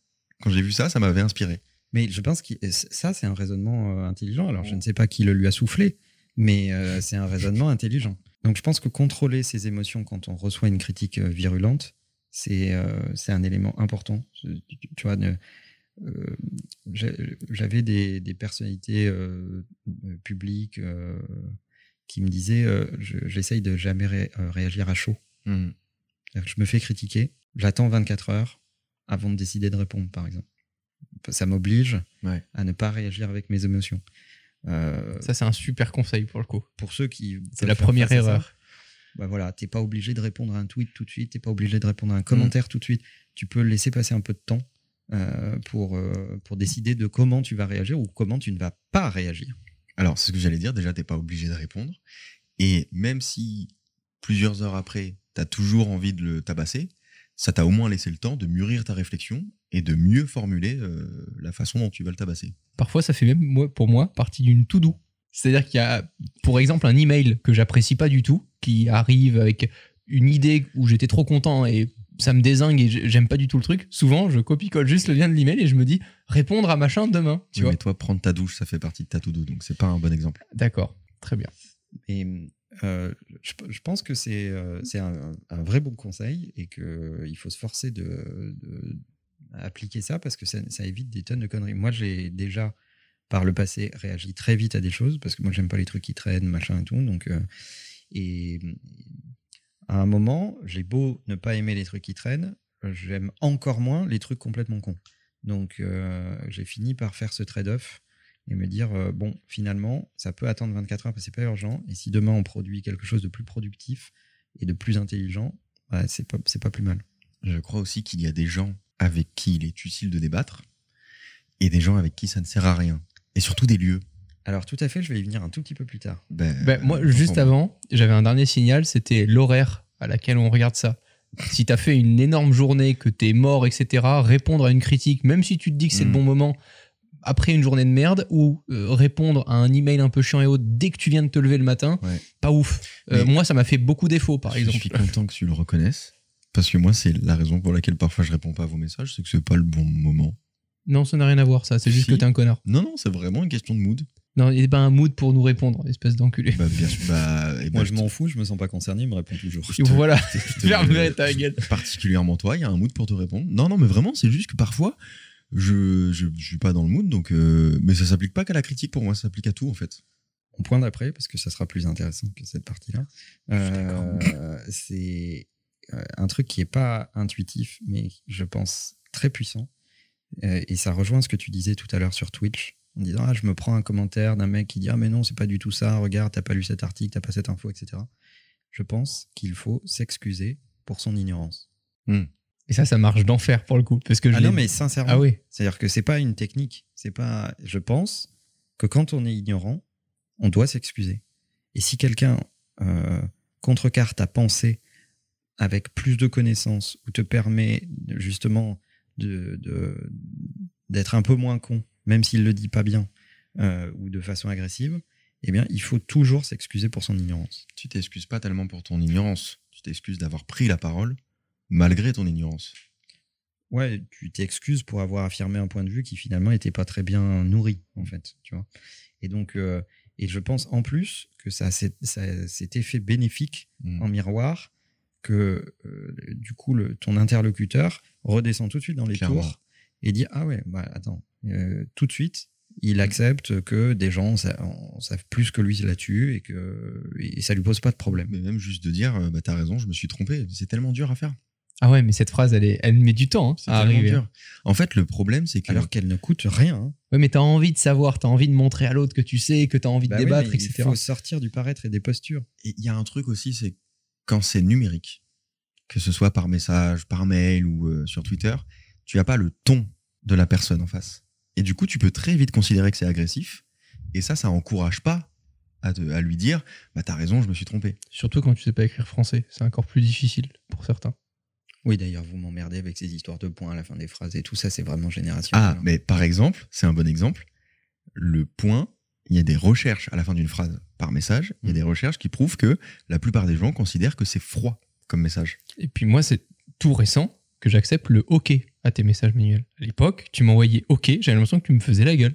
quand j'ai vu ça, ça m'avait inspiré. Mais je pense que ça, c'est un raisonnement euh, intelligent. Alors, je ne sais pas qui le lui a soufflé, mais euh, c'est un raisonnement intelligent. Donc, je pense que contrôler ses émotions quand on reçoit une critique euh, virulente, c'est euh, un élément important. Tu, tu vois, ne- euh, j'avais des, des personnalités euh, publiques euh, qui me disaient je- j'essaye de jamais ré- réagir à chaud. Que Je me fais critiquer, j'attends 24 heures avant de décider de répondre, par exemple. Ça m'oblige Ouais. à ne pas réagir avec mes émotions. Ça, c'est un super conseil pour le coup. pour ceux qui. C'est la première erreur. bah voilà, t'es pas obligé de répondre à un tweet tout de suite, t'es pas obligé de répondre à un commentaire tout de suite. Tu peux laisser passer un peu de temps euh, pour, euh, pour décider de comment tu vas réagir ou comment tu ne vas pas réagir. Alors, c'est ce que j'allais dire. Déjà, t'es pas obligé de répondre. Et même si plusieurs heures après, t'as toujours envie de le tabasser, ça t'a au moins laissé le temps de mûrir ta réflexion et de mieux formuler euh, la façon dont tu vas le tabasser. Parfois, ça fait même, moi, pour moi, partie d'une to-do. C'est-à-dire qu'il y a, pour exemple, un email que j'apprécie pas du tout, qui arrive avec une idée où j'étais trop content et ça me désingue et j'ai- j'aime pas du tout le truc. Souvent, je copie-colle juste le lien de l'email et je me dis répondre à machin demain. Tu Oui, vois mais toi, prendre ta douche, ça fait partie de ta to-do, donc c'est pas un bon exemple. D'accord, très bien. Et euh, je, je pense que c'est euh, c'est un, un vrai bon conseil et qu'il faut se forcer de, de appliquer ça parce que ça, ça évite des tonnes de conneries. Moi, j'ai déjà, par le passé, réagi très vite à des choses parce que moi, j'aime pas les trucs qui traînent, machin et tout. Donc, euh, et à un moment, j'ai beau ne pas aimer les trucs qui traînent, j'aime encore moins les trucs complètement cons. Donc, euh, j'ai fini par faire ce trade-off et me dire euh, bon, finalement, ça peut attendre 24 heures parce que c'est pas urgent. Et si demain on produit quelque chose de plus productif et de plus intelligent, ouais, c'est c'est pas plus mal. Je crois aussi qu'il y a des gens avec qui il est utile de débattre et des gens avec qui ça ne sert à rien. Et surtout des lieux. Alors, tout à fait, je vais y venir un tout petit peu plus tard. Ben, Ben, moi, juste avant, j'avais un dernier signal, c'était l'horaire à laquelle on regarde ça. Si t'as fait une énorme journée, que t'es mort, etc., répondre à une critique, même si tu te dis que c'est le Mm. bon moment, après une journée de merde, ou euh, répondre à un email un peu chiant et autre dès que tu viens de te lever le matin, Ouais. pas ouf. Euh, moi, ça m'a fait beaucoup défaut, par je exemple. suis content que tu le reconnaisses. Parce que moi, c'est la raison pour laquelle parfois je réponds pas à vos messages, c'est que c'est pas le bon moment. Non, ça n'a rien à voir, ça. C'est juste Si. que t'es un connard. Non, non, c'est vraiment une question de mood. Non, il n'est pas un mood pour nous répondre, espèce d'enculé. Bah, bien sûr. Bah, et Moi, bah, je m'en fous, je me sens pas concerné, il me répond toujours. te- voilà, je te- ta gueule. particulièrement toi, il y a un mood pour te répondre. Non, non, mais vraiment, c'est juste que parfois, je, je, je suis pas dans le mood, donc, euh, mais ça s'applique pas qu'à la critique pour moi, ça s'applique à tout en fait. Mon point d'après, parce que ça sera plus intéressant que cette partie-là, euh, c'est euh, un truc qui est pas intuitif, mais je pense très puissant. Euh, et ça rejoint ce que tu disais tout à l'heure sur Twitch, en disant ah, je me prends un commentaire d'un mec qui dit ah mais non c'est pas du tout ça, regarde t'as pas lu cet article, t'as pas cette info, etc. Je pense qu'il faut s'excuser pour son ignorance. Et ça, ça marche d'enfer pour le coup. Parce que je Ah non mais sincèrement, Ah oui. c'est-à-dire que c'est pas une technique. C'est pas. Je pense que quand on est ignorant, on doit s'excuser. Et si quelqu'un euh, contrecarre ta pensée avec plus de connaissances ou te permet justement de- d'être un peu moins con, même s'il le dit pas bien euh, ou de façon agressive, eh bien, il faut toujours s'excuser pour son ignorance. Tu t'excuses pas tellement pour ton ignorance. Tu t'excuses d'avoir pris la parole malgré ton ignorance. Ouais, tu t'excuses pour avoir affirmé un point de vue qui finalement n'était pas très bien nourri, en fait, tu vois. Et donc, euh, et je pense en plus que ça a cet, ça cet effet bénéfique Mm. en miroir que euh, du coup le, ton interlocuteur redescend tout de suite dans les Clairement. tours et dit ah ouais bah attends euh, tout de suite il accepte que des gens sa- en savent plus que lui là-dessus et que et ça lui pose pas de problème. Mais même juste de dire, euh, bah t'as raison, je me suis trompé. C'est tellement dur à faire. Ah ouais, mais cette phrase, elle, est, elle met du temps hein, C'est à tellement arriver. dur. En fait, le problème, c'est que Alors qu'elle ne coûte rien. hein. Ouais, mais t'as envie de savoir, t'as envie de montrer à l'autre que tu sais, que t'as envie de Bah débattre, etc. Il faut sortir du paraître et des postures. Et il y a un truc aussi, c'est quand c'est numérique, que ce soit par message, par mail ou euh, sur Twitter, tu n'as pas le ton de la personne en face. Et du coup, tu peux très vite considérer que c'est agressif. Et ça, ça encourage pas à, te- à lui dire, bah t'as raison, je me suis trompé. Surtout quand tu sais pas écrire français, c'est encore plus difficile pour certains. Oui, d'ailleurs, vous m'emmerdez avec ces histoires de points à la fin des phrases et tout ça, c'est vraiment générationnel. Ah, hein. mais par exemple, c'est un bon exemple. Le point, il y a des recherches à la fin d'une phrase par message, il y a des recherches qui prouvent que la plupart des gens considèrent que c'est froid comme message. Et puis moi, c'est tout récent que j'accepte le OK à tes messages manuels. À l'époque, tu m'envoyais OK, j'avais l'impression que tu me faisais la gueule.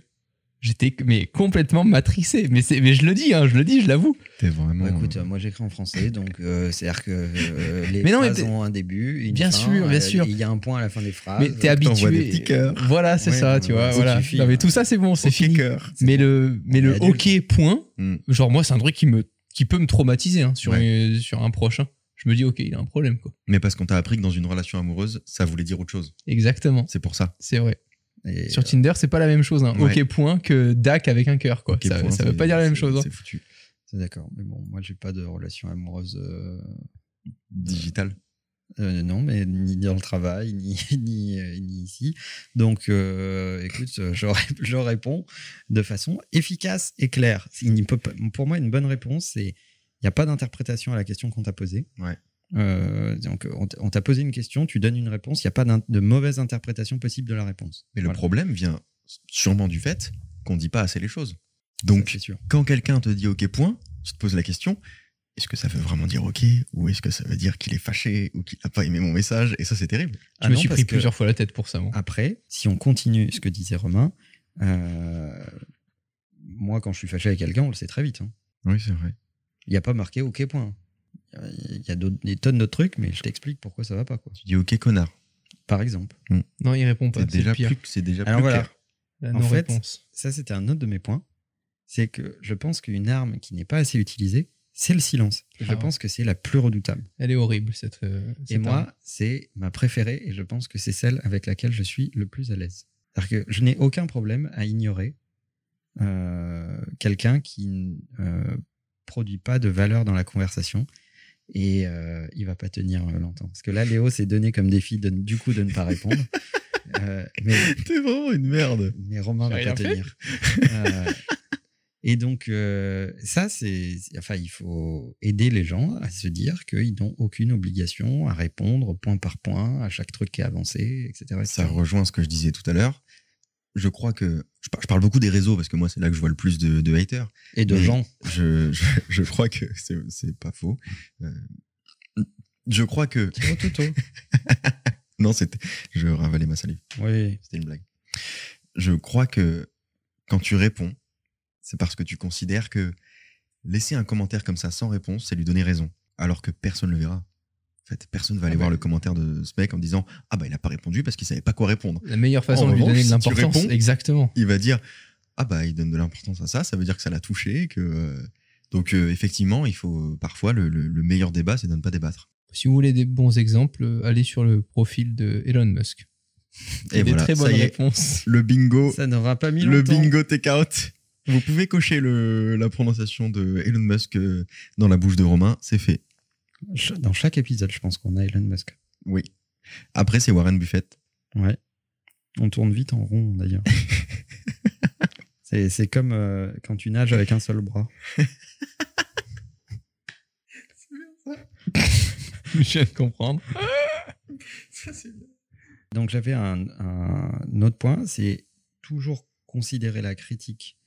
J'étais mais complètement matricé. Mais, c'est- mais je le dis, hein, je le dis, je l'avoue. T'es vraiment. Bah, écoute, euh, moi j'écris en français, donc euh, c'est-à-dire que euh, les Mais non, mais phrases ont un début, une Bien fin, sûr, bien euh, sûr. Il y a un point à la fin des phrases. mais t'es habitué. des petits cœurs. Voilà, c'est Ouais, ça, tu vois. voilà. suffit, Non, mais tout ça, c'est bon, c'est Ok, fini. cœur. Mais le, mais le. OK point, Mm. genre moi, c'est un truc qui me, qui peut me traumatiser hein, sur, Ouais. sur un prochain. Je me dis OK, il a un problème quoi. Mais parce qu'on t'a appris que dans une relation amoureuse, ça voulait dire autre chose. Exactement, C'est pour ça. c'est vrai. Et, Sur Tinder, c'est pas la même chose. Hein. Ouais. OK point que DAC avec un cœur quoi. Ok, ça, point, ça veut pas dire la même c'est- chose. hein. C'est foutu. c'est d'accord. Mais bon, moi j'ai pas de relation amoureuse. euh, Digital. euh, non, mais ni dans le travail, ni, ni, euh, ni ici. Donc, euh, écoute, euh, je, ré- je réponds de façon efficace et claire. Il n'y peut pas- pour moi, une bonne réponse, c'est n'y a pas d'interprétation à la question qu'on t'a posée. Ouais. Euh, donc, on t'a posé une question, tu donnes une réponse, il n'y a pas de mauvaise interprétation possible de la réponse. Mais le problème vient sûrement du fait qu'on dit pas assez les choses. Donc, sûr. quand quelqu'un te dit OK point, tu te poses la question est-ce que ça veut vraiment dire OK ou est-ce que ça veut dire qu'il est fâché ou qu'il a pas aimé mon message? Et ça, c'est terrible. Je Ah me non, suis pris plusieurs fois la tête pour ça. moi. Après, si on continue ce que disait Romain, euh, moi, quand je suis fâché avec quelqu'un, on le sait très vite. hein. Oui, c'est vrai. Il n'y a pas marqué OK point. Il y a d'autres- des tonnes d'autres trucs, mais je t'explique pourquoi ça va pas. Quoi. Tu dis OK connard. Par exemple. Non, il répond pas. C'est déjà pire. plus, c'est déjà Alors plus voilà. clair. La En fait. Ça, c'était un autre de mes points. C'est que je pense qu'une arme qui n'est pas assez utilisée, c'est le silence. Et je Ah. pense que c'est la plus redoutable. Elle est horrible cette. euh, Et cette moi, c'est ma préférée et je pense que c'est celle avec laquelle je suis le plus à l'aise. C'est-à-dire que je n'ai aucun problème à ignorer euh, quelqu'un qui euh, produit pas de valeur dans la conversation et euh, il va pas tenir euh, longtemps. Parce que là, Léo s'est donné comme défi de, du coup de ne pas répondre. Euh, mais T'es vraiment une merde. mais Romain va pas tenir. Euh, et donc, euh, ça, c'est. Enfin, il faut aider les gens à se dire qu'ils n'ont aucune obligation à répondre point par point à chaque truc qui est avancé, etc. etc. Ça rejoint ce que je disais tout à l'heure. Je crois que. Je par- je parle beaucoup des réseaux parce que moi, c'est là que je vois le plus de, de haters. Et de gens. Je, je, je crois que c'est c'est pas faux. Euh, je crois que. Non, c'était. Je ravalais ma salive. Oui. C'était une blague. Je crois que quand tu réponds, c'est parce que tu considères que laisser un commentaire comme ça sans réponse, c'est lui donner raison. Alors que personne ne le verra. En fait, personne va aller Ah voir bah. le commentaire de ce mec en disant Ah bah il a pas répondu parce qu'il savait pas quoi répondre. La meilleure façon En de lui revanche, donner de l'importance. réponds- Exactement. Il va dire Ah bah il donne de l'importance à ça, ça veut dire que ça l'a touché. Que... euh, Donc euh, effectivement, il faut parfois le, le- le meilleur débat, c'est de ne pas débattre. Si vous voulez des bons exemples, euh, allez sur le profil de Elon Musk. Il y Et a des voilà, très ça bonnes y est. réponses. Le bingo, Ça n'aura pas mis le longtemps. bingo take out. Vous pouvez cocher le, la prononciation de Elon Musk euh, dans la bouche de Romain, c'est fait. Dans chaque épisode, je pense qu'on a Elon Musk. Oui. Après, c'est Warren Buffett. Ouais. On tourne vite en rond, d'ailleurs. c'est c'est comme euh, quand tu nages avec un seul bras. Je viens de comprendre. Donc j'avais un, un autre point, c'est toujours considérer la critique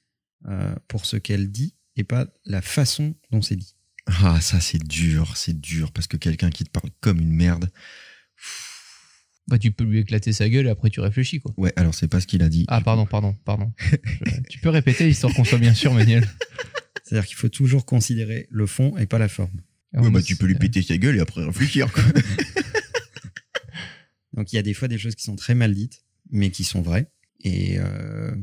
euh, pour ce qu'elle dit et pas la façon dont c'est dit. Ah, ça, c'est dur, c'est dur, parce que quelqu'un qui te parle comme une merde. Bah, tu peux lui éclater sa gueule et après tu réfléchis, quoi. Ouais, alors c'est pas ce qu'il a dit. Ah, pardon, pardon, pardon. Je- tu peux répéter histoire qu'on soit bien sûr, Manuel. C'est-à-dire qu'il faut toujours considérer le fond et pas la forme. Ouais, bah, tu peux lui péter sa gueule et après réfléchir. quoi. Donc il y a des fois des choses qui sont très mal dites, mais qui sont vraies. Et euh,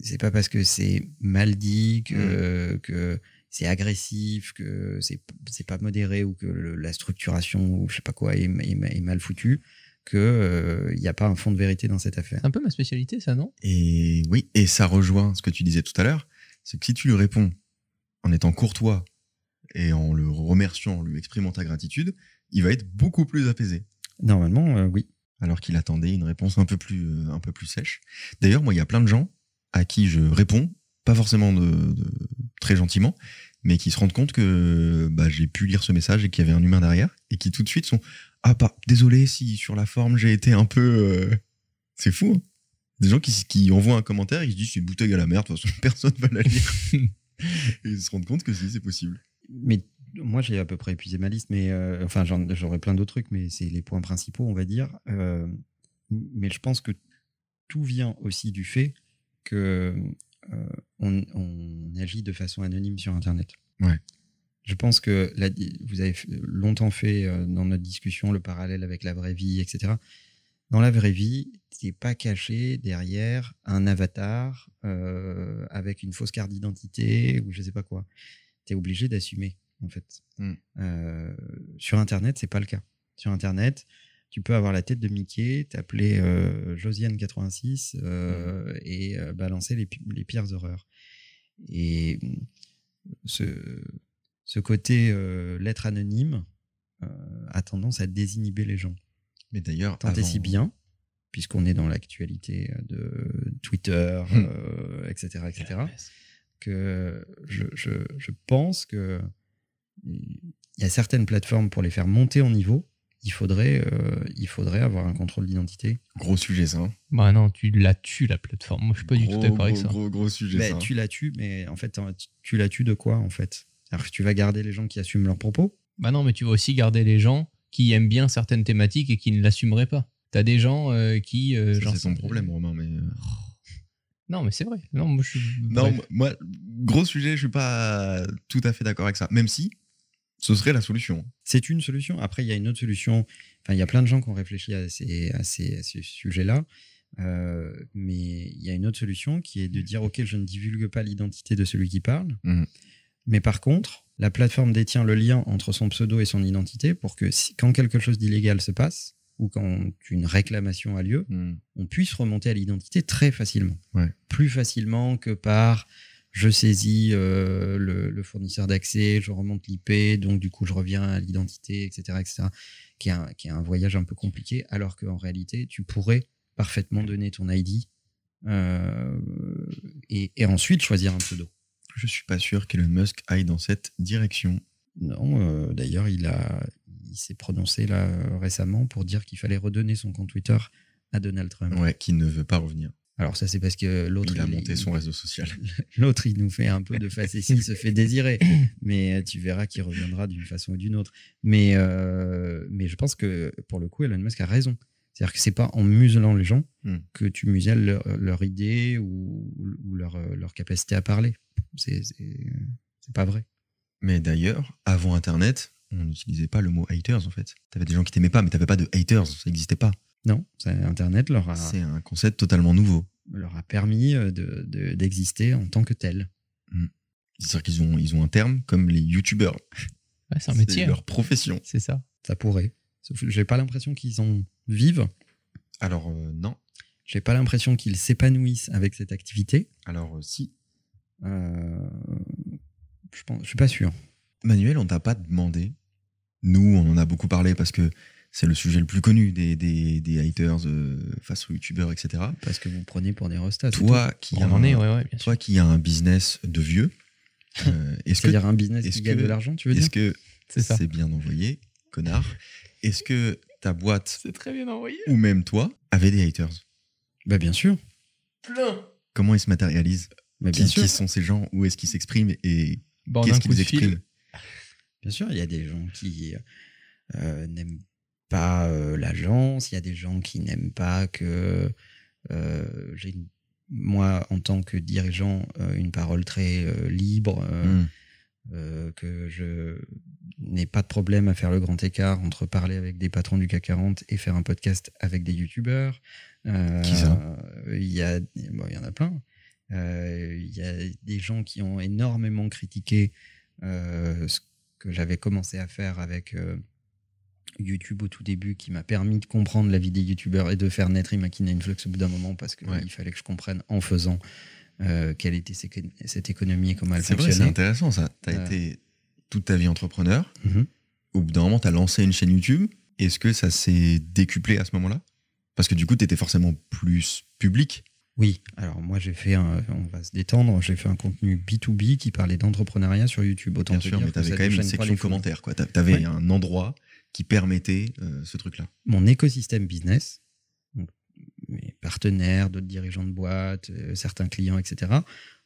c'est pas parce que c'est mal dit que, que c'est agressif, que c'est c'est pas modéré ou que le- la structuration ou je sais pas quoi est, est- est mal foutue que euh, il n'y a pas un fond de vérité dans cette affaire. C'est un peu ma spécialité, ça, non? Et oui, et ça rejoint ce que tu disais tout à l'heure, c'est que si tu lui réponds en étant courtois et en le remerciant, en lui exprimant ta gratitude, il va être beaucoup plus apaisé. Normalement, euh, oui. alors qu'il attendait une réponse un peu plus, euh, un peu plus sèche. D'ailleurs, moi, il y a plein de gens à qui je réponds, pas forcément de, de- très gentiment, mais qui se rendent compte que bah, j'ai pu lire ce message et qu'il y avait un humain derrière, et qui tout de suite sont ah pas désolé si sur la forme j'ai été un peu, euh, c'est fou. hein. Des gens qui, qui envoient un commentaire et qui se disent c'est une bouteille à la merde, de toute façon personne va la lire. et ils se rendent compte que si c'est possible. Mais moi, j'ai à peu près épuisé ma liste, mais euh, enfin, j'aurais plein d'autres trucs, mais c'est les points principaux, on va dire. Euh, mais je pense que tout vient aussi du fait que on, on agit de façon anonyme sur Internet. Ouais. Je pense que la- vous avez longtemps fait euh, dans notre discussion le parallèle avec la vraie vie, etc. Dans la vraie vie, t'es pas caché derrière un avatar euh, avec une fausse carte d'identité ou je sais pas quoi. T'es obligé d'assumer en fait. Mm. Euh, sur Internet, c'est pas le cas. Sur Internet, tu peux avoir la tête de Mickey, t'appeler euh, Josiane86 euh, et euh, balancer les, les pires horreurs. Et mm, ce, ce côté lettre anonyme a tendance à désinhiber les gens. Mais d'ailleurs, Tant et avant- si bien, puisqu'on est dans l'actualité de Twitter, Hmm. etc., etc., que je, je, je pense que il y a certaines plateformes pour les faire monter en niveau, il faudrait, euh, il faudrait avoir un contrôle d'identité. Gros sujet ça. hein. Bah non, tu la tues, la plateforme. Moi, je suis pas du tout d'accord avec gros, ça. Gros, gros sujet Ben, ça. hein. tu la tues, mais en fait, tu- la tues de quoi, en fait? Alors que tu vas garder les gens qui assument leurs propos? Bah non, mais tu vas aussi garder les gens qui aiment bien certaines thématiques et qui ne l'assumeraient pas. T'as des gens euh, qui. euh, Ça, genre- c'est son problème, Romain. Mais euh, Non, mais c'est vrai. Non, moi, je suis. non, moi, gros sujet, je suis pas tout à fait d'accord avec ça. Même si ce serait la solution. C'est une solution. Après, il y a une autre solution. Enfin, il y a plein de gens qui ont réfléchi à ces, à ces, à ces sujets-là. Euh, mais il y a une autre solution qui est de dire ok, je ne divulgue pas l'identité de celui qui parle. Mhm. Mais par contre, la plateforme détient le lien entre son pseudo et son identité pour que si- quand quelque chose d'illégal se passe ou quand une réclamation a lieu, on puisse remonter à l'identité très facilement. Ouais. Plus facilement que par je saisis euh, le, le fournisseur d'accès, je remonte l'IP, donc du coup je reviens à l'identité, etc., etc., qui est, un, qui est un voyage un peu compliqué, alors qu'en réalité, tu pourrais parfaitement donner ton ID euh, et, et ensuite choisir un pseudo. Je suis pas sûr qu'Elon Musk aille dans cette direction. Non, euh, d'ailleurs, il, a, il s'est prononcé là récemment pour dire qu'il fallait redonner son compte Twitter à Donald Trump. Ouais, qui ne veut pas revenir. Alors ça, c'est parce que l'autre... Il a il monté son réseau social. L'autre, il nous fait un peu de facétie, il se fait désirer. Mais euh, tu verras qu'il reviendra d'une façon ou d'une autre. Mais, euh, mais je pense que pour le coup, Elon Musk a raison. C'est-à-dire que c'est pas en muselant les gens Hmm. que tu muselles leur, leur idée ou, ou leur, euh, leur capacité à parler. C'est pas vrai. Mais d'ailleurs, avant Internet, on n'utilisait pas le mot haters en fait. T'avais des gens qui t'aimaient pas, mais t'avais pas de haters, ça n'existait pas. Non, Internet leur a, C'est un concept totalement nouveau. leur a permis euh, de- de- d'exister en tant que tel. C'est-à-dire qu'ils ont, ils ont un terme comme les youtubeurs. Ouais, c'est un métier. leur profession. C'est ça. Ça pourrait. Sauf que j'ai pas l'impression qu'ils en vivent. Alors euh, non. J'ai pas l'impression qu'ils s'épanouissent avec cette activité. Alors euh, si. Euh, je pense, je suis pas sûr. Manuel, on t'a pas demandé. Nous, on en a beaucoup parlé parce que c'est le sujet le plus connu des, des, des haters euh, face aux youtubeurs, etc. Parce que vous prenez pour des restats. Toi qui, On a en un, est, ouais, ouais, toi qui a un business de vieux, euh, est-ce que C'est-à-dire un business est-ce qui gagne que- de l'argent, tu veux dire est-ce que C'est ça. c'est bien envoyé connard? Est-ce que ta boîte C'est très bien envoyé. ou même toi avait des haters? Bah, bien sûr. Plein. Comment ils se matérialisent? Bah, qui, bien sûr. qui sont ces gens? Où est-ce qu'ils s'expriment? Et Bon, en qu'est-ce qu'ils expriment? Bien sûr, il y a des gens qui euh, n'aiment pas euh, l'agence, il y a des gens qui n'aiment pas que euh, j'ai moi, en tant que dirigeant, euh, une parole très libre, Hmm. euh, que je n'ai pas de problème à faire le grand écart entre parler avec des patrons du CAC 40 et faire un podcast avec des youtubeurs. Euh, Qui ça? Il y, a- bon, il y en a plein. Euh, Il y a des gens qui ont énormément critiqué ce que j'avais commencé à faire avec YouTube au tout début, qui m'a permis de comprendre la vie des youtubeurs et de faire naître Imakina Influx au bout d'un moment parce qu'il Ouais. fallait que je comprenne en faisant euh, quelle était cette économie et comment elle vrai, c'est fonctionnait. intéressant ça. Tu as Euh. été toute ta vie entrepreneur. Mhm. Au bout d'un moment, tu as lancé une chaîne YouTube. Est-ce que ça s'est décuplé à ce moment-là? Parce que du coup, tu étais forcément plus public. Oui, alors moi j'ai fait, un, on va se détendre, j'ai fait un contenu B2B qui parlait d'entrepreneuriat sur YouTube. Autant Bien te sûr, dire mais que tu avais ça quand même une section commentaires. Tu avais Ouais. un endroit qui permettait euh, ce truc-là. Mon écosystème business, mes partenaires, d'autres dirigeants de boîtes, euh, certains clients, etc.,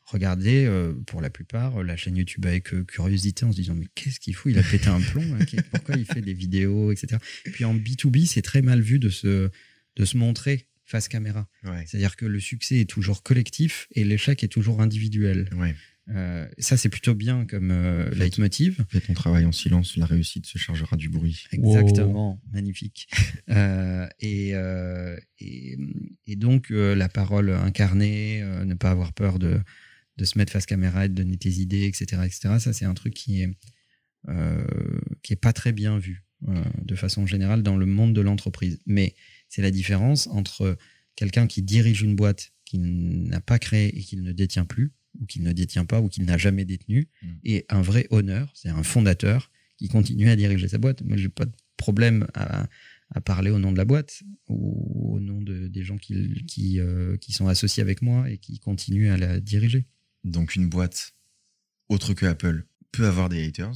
regardaient euh, pour la plupart la chaîne YouTube avec curiosité en se disant mais qu'est-ce qu'il fout? Il a pété un plomb, hein, pourquoi il fait des vidéos, etc. Puis en B2B, c'est très mal vu de se, de se montrer face caméra. Ouais. C'est-à-dire que le succès est toujours collectif et l'échec est toujours individuel. Ouais. Euh, ça, c'est plutôt bien comme euh, leitmotiv. Fais ton travail en silence, la réussite se chargera du bruit. Exactement, magnifique. Euh, et, euh, et, et donc, la parole incarnée, ne pas avoir peur de, de se mettre face caméra et de donner tes idées, etc., etc. Ça, c'est un truc qui est, qui est pas très bien vu de façon générale dans le monde de l'entreprise. Mais c'est la différence entre quelqu'un qui dirige une boîte qu'il n'a pas créée et qu'il ne détient plus, ou qu'il ne détient pas, ou qu'il n'a jamais détenu, Mm. et un vrai honneur, c'est un fondateur qui continue à diriger sa boîte. Moi, j'ai pas de problème à, à parler au nom de la boîte ou au nom de, des gens qui, qui, euh, qui sont associés avec moi et qui continuent à la diriger. Donc une boîte autre que Apple peut avoir des haters?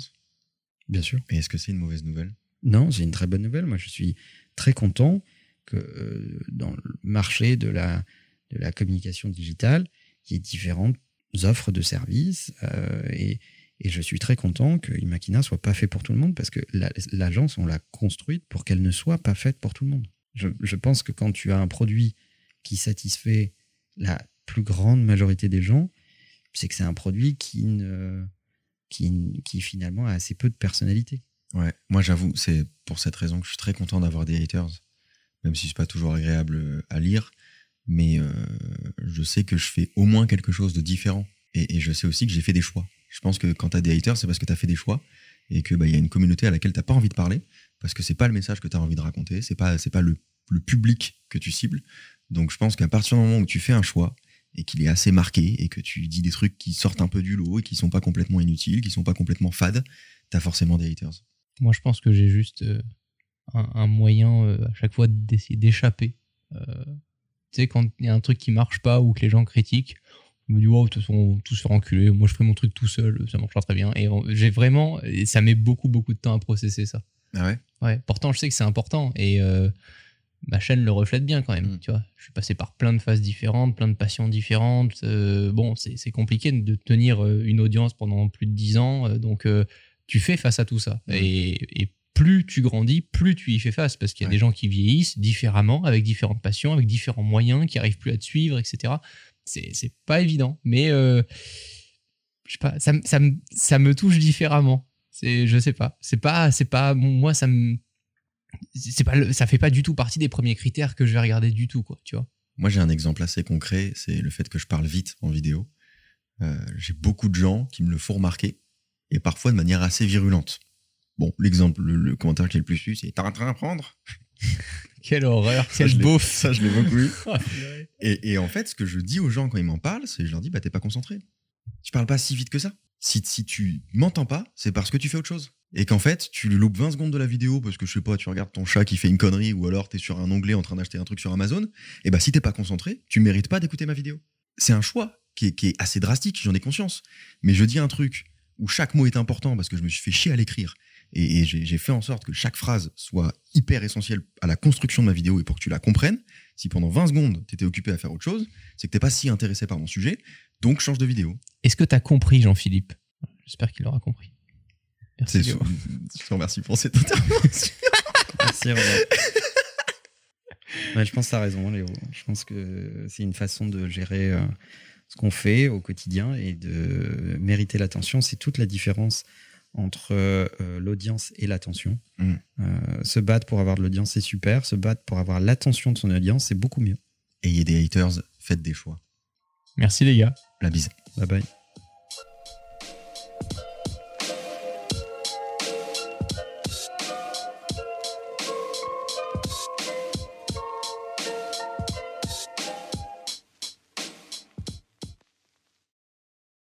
Bien sûr. Et est-ce que c'est une mauvaise nouvelle? Non, c'est une très bonne nouvelle. Moi, je suis très content que euh, dans le marché de la, de la communication digitale, il y ait différentes offres de services. euh, et, et je suis très content que Imakina soit pas fait pour tout le monde parce que la- l'agence, on l'a construite pour qu'elle ne soit pas faite pour tout le monde. Je, je pense que quand tu as un produit qui satisfait la plus grande majorité des gens, c'est que c'est un produit qui, ne, qui, qui finalement a assez peu de personnalité. Ouais, moi j'avoue, c'est pour cette raison que je suis très content d'avoir des haters, même si c'est pas toujours agréable euh, à lire, mais euh, je sais que je fais au moins quelque chose de différent. Et, je sais aussi que j'ai fait des choix. Je pense que quand tu as des haters, c'est parce que tu as fait des choix et que bah, y a une communauté à laquelle t'as pas envie de parler, parce que c'est pas le message que tu as envie de raconter, c'est pas, pas le, public que tu cibles. Donc je pense qu'à partir du moment où tu fais un choix et qu'il est assez marqué et que tu dis des trucs qui sortent un peu du lot et qui sont pas complètement inutiles, qui sont pas complètement fades, t'as forcément des haters. Moi, je pense que j'ai juste euh, un, un moyen euh, à chaque fois d'essayer d'échapper. Euh, tu sais, quand il y a un truc qui marche pas ou que les gens critiquent, je me dis, wow, de toute façon, on tous se faire enculer. Moi, je ferai mon truc tout seul, ça marchera très bien. Et on- j'ai vraiment, et ça met beaucoup, beaucoup de temps à processer ça. Ah ouais? Ouais, pourtant, je sais que c'est important et euh, ma chaîne le reflète bien quand même. Mm. Tu vois, je suis passé par plein de phases différentes, plein de passions différentes. bon, c'est compliqué de tenir une audience pendant plus de 10 ans. donc, tu fais face à tout ça. Mm. Et, et plus tu grandis, plus tu y fais face parce qu'il y a Ouais. des gens qui vieillissent différemment, avec différentes passions, avec différents moyens, qui arrivent plus à te suivre, etc. C'est pas évident, mais euh, je sais pas, ça, me- ça, me- ça me touche différemment. Je sais pas, c'est pas, c'est pas, moi ça me, c'est pas, le- ça fait pas du tout partie des premiers critères que je vais regarder du tout, quoi, tu vois. Moi, j'ai un exemple assez concret, c'est le fait que je parle vite en vidéo. Euh, j'ai beaucoup de gens qui me le font remarquer, et parfois de manière assez virulente. Bon, l'exemple, le, le commentaire qui est le plus su, c'est T'as un train à prendre Quelle horreur, Ça, quel beauf. Ça, je l'ai beaucoup eu. Oh, et en fait, ce que je dis aux gens quand ils m'en parlent, c'est je leur dis Bah, t'es pas concentré. Tu parles pas si vite que ça. Si, si tu m'entends pas, c'est parce que tu fais autre chose. Et qu'en fait, tu loupes 20 secondes de la vidéo parce que je sais pas, tu regardes ton chat qui fait une connerie ou alors t'es sur un onglet en train d'acheter un truc sur Amazon. Et bah, si t'es pas concentré, tu mérites pas d'écouter ma vidéo. C'est un choix qui est, qui est assez drastique, j'en ai conscience. Mais je dis un truc où chaque mot est important parce que je me suis fait chier à l'écrire Et, et j'ai fait en sorte que chaque phrase soit hyper essentielle à la construction de ma vidéo et pour que tu la comprennes. Si pendant 20 secondes, tu étais occupé à faire autre chose, c'est que t'es pas si intéressé par mon sujet, donc change de vidéo. Est-ce que tu as compris, Jean-Philippe? J'espère qu'il aura compris. Merci. Léo. Je te remercie pour cette intervention. Merci. Ouais, je pense que tu as raison, Léo. Je pense que c'est une façon de gérer euh, ce qu'on fait au quotidien et de mériter l'attention. C'est toute la différence entre euh, l'audience et l'attention. Mm. Euh, se battre pour avoir de l'audience, c'est super. Se battre pour avoir l'attention de son audience, c'est beaucoup mieux. Ayez des haters, faites des choix. Merci les gars. La bise. Bye bye.